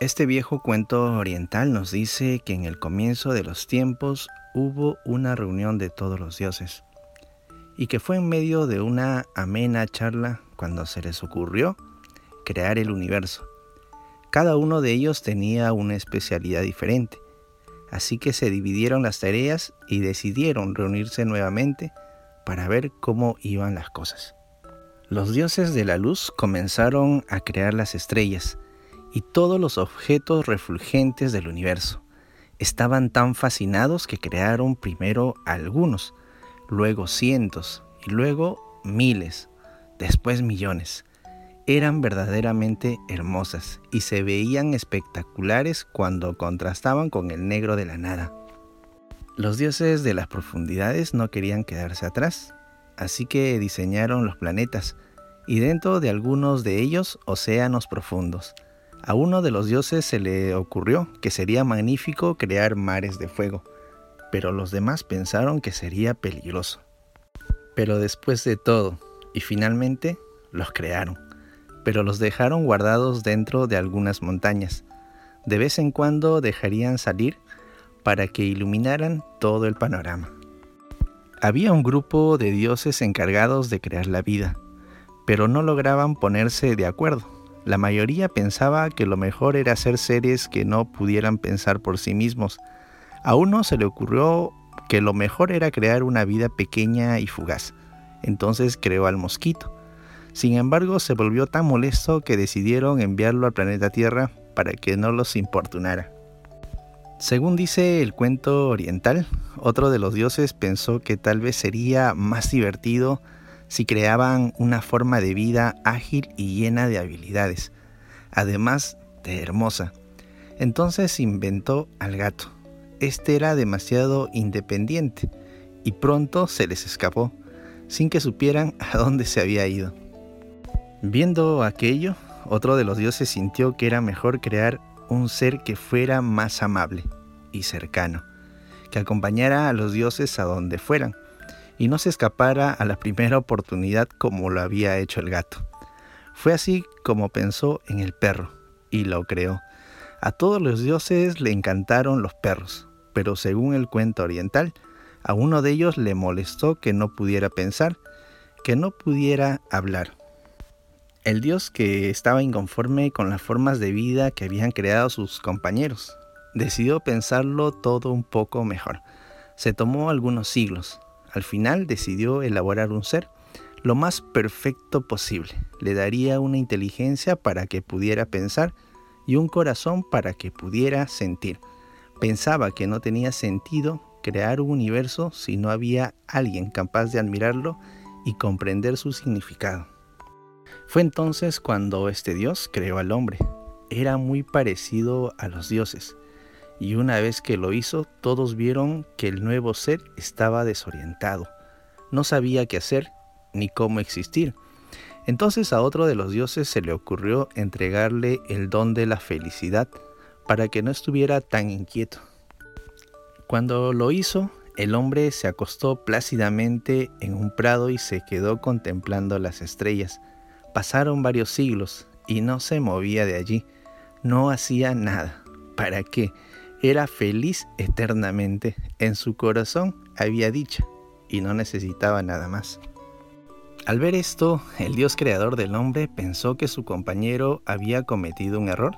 Este viejo cuento oriental nos dice que en el comienzo de los tiempos hubo una reunión de todos los dioses y que fue en medio de una amena charla cuando se les ocurrió crear el universo. Cada uno de ellos tenía una especialidad diferente, así que se dividieron las tareas y decidieron reunirse nuevamente para ver cómo iban las cosas. Los dioses de la luz comenzaron a crear las estrellas, y todos los objetos refulgentes del universo. Estaban tan fascinados que crearon primero algunos, luego cientos y luego miles, después millones. Eran verdaderamente hermosas y se veían espectaculares cuando contrastaban con el negro de la nada. Los dioses de las profundidades no querían quedarse atrás, así que diseñaron los planetas y dentro de algunos de ellos océanos profundos a uno de los dioses se le ocurrió que sería magnífico crear mares de fuego, pero los demás pensaron que sería peligroso. Pero después de todo, y finalmente, los crearon, pero los dejaron guardados dentro de algunas montañas. De vez en cuando dejarían salir para que iluminaran todo el panorama. Había un grupo de dioses encargados de crear la vida, pero no lograban ponerse de acuerdo la mayoría pensaba que lo mejor era hacer seres que no pudieran pensar por sí mismos. A uno se le ocurrió que lo mejor era crear una vida pequeña y fugaz. Entonces creó al mosquito. Sin embargo, se volvió tan molesto que decidieron enviarlo al planeta Tierra para que no los importunara. Según dice el cuento oriental, otro de los dioses pensó que tal vez sería más divertido si creaban una forma de vida ágil y llena de habilidades, además de hermosa. Entonces inventó al gato. Este era demasiado independiente y pronto se les escapó, sin que supieran a dónde se había ido. Viendo aquello, otro de los dioses sintió que era mejor crear un ser que fuera más amable y cercano, que acompañara a los dioses a donde fueran, y no se escapara a la primera oportunidad como lo había hecho el gato. Fue así como pensó en el perro y lo creó. A todos los dioses le encantaron los perros, pero según el cuento oriental, a uno de ellos le molestó que no pudiera pensar, que no pudiera hablar. El dios que estaba inconforme con las formas de vida que habían creado sus compañeros, decidió pensarlo todo un poco mejor. Se tomó algunos siglos, al final decidió elaborar un ser lo más perfecto posible. Le daría una inteligencia para que pudiera pensar y un corazón para que pudiera sentir. Pensaba que no tenía sentido crear un universo si no había alguien capaz de admirarlo y comprender su significado. Fue entonces cuando este Dios creó al hombre. Era muy parecido a los dioses y una vez que lo hizo, todos vieron que el nuevo ser estaba desorientado. No sabía qué hacer ni cómo existir. Entonces a otro de los dioses se le ocurrió entregarle el don de la felicidad para que no estuviera tan inquieto. Cuando lo hizo, el hombre se acostó plácidamente en un prado y se quedó contemplando las estrellas. Pasaron varios siglos y no se movía de allí. No hacía nada. ¿Para qué? Era feliz eternamente. En su corazón había dicha y no necesitaba nada más. Al ver esto, el Dios creador del hombre pensó que su compañero había cometido un error.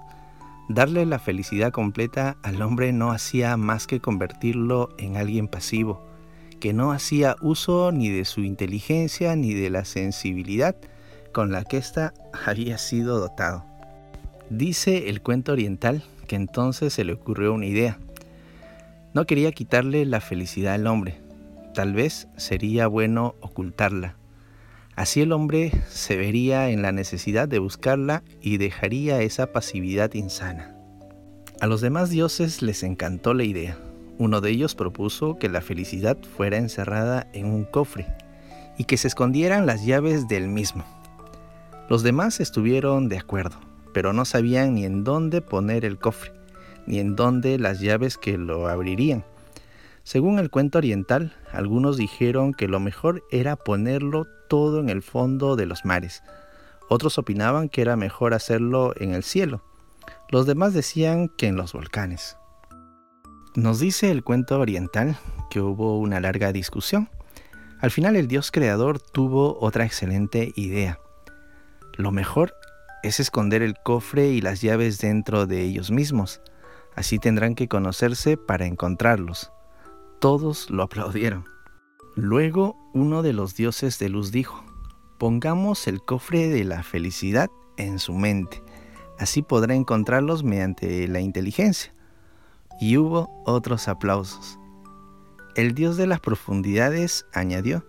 Darle la felicidad completa al hombre no hacía más que convertirlo en alguien pasivo, que no hacía uso ni de su inteligencia ni de la sensibilidad con la que ésta había sido dotado. Dice el cuento oriental que entonces se le ocurrió una idea. No quería quitarle la felicidad al hombre, tal vez sería bueno ocultarla. Así el hombre se vería en la necesidad de buscarla y dejaría esa pasividad insana. A los demás dioses les encantó la idea. Uno de ellos propuso que la felicidad fuera encerrada en un cofre y que se escondieran las llaves del mismo. Los demás estuvieron de acuerdo pero no sabían ni en dónde poner el cofre, ni en dónde las llaves que lo abrirían. Según el cuento oriental, algunos dijeron que lo mejor era ponerlo todo en el fondo de los mares. Otros opinaban que era mejor hacerlo en el cielo. Los demás decían que en los volcanes. Nos dice el cuento oriental que hubo una larga discusión. Al final el dios creador tuvo otra excelente idea. Lo mejor es esconder el cofre y las llaves dentro de ellos mismos. Así tendrán que conocerse para encontrarlos. Todos lo aplaudieron. Luego uno de los dioses de luz dijo, pongamos el cofre de la felicidad en su mente. Así podrá encontrarlos mediante la inteligencia y hubo otros aplausos. El Dios de las profundidades añadió,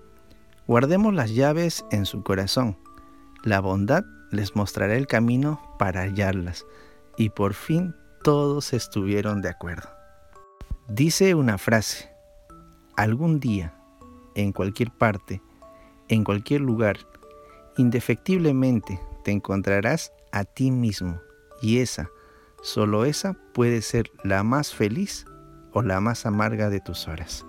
guardemos las llaves en su corazón. La bondad les mostrará el camino para hallarlas. Y por fin todos estuvieron de acuerdo. Dice una frase, algún día, en cualquier parte, en cualquier lugar, indefectiblemente te encontrarás a ti mismo. Y esa Solo esa puede ser la más feliz o la más amarga de tus horas.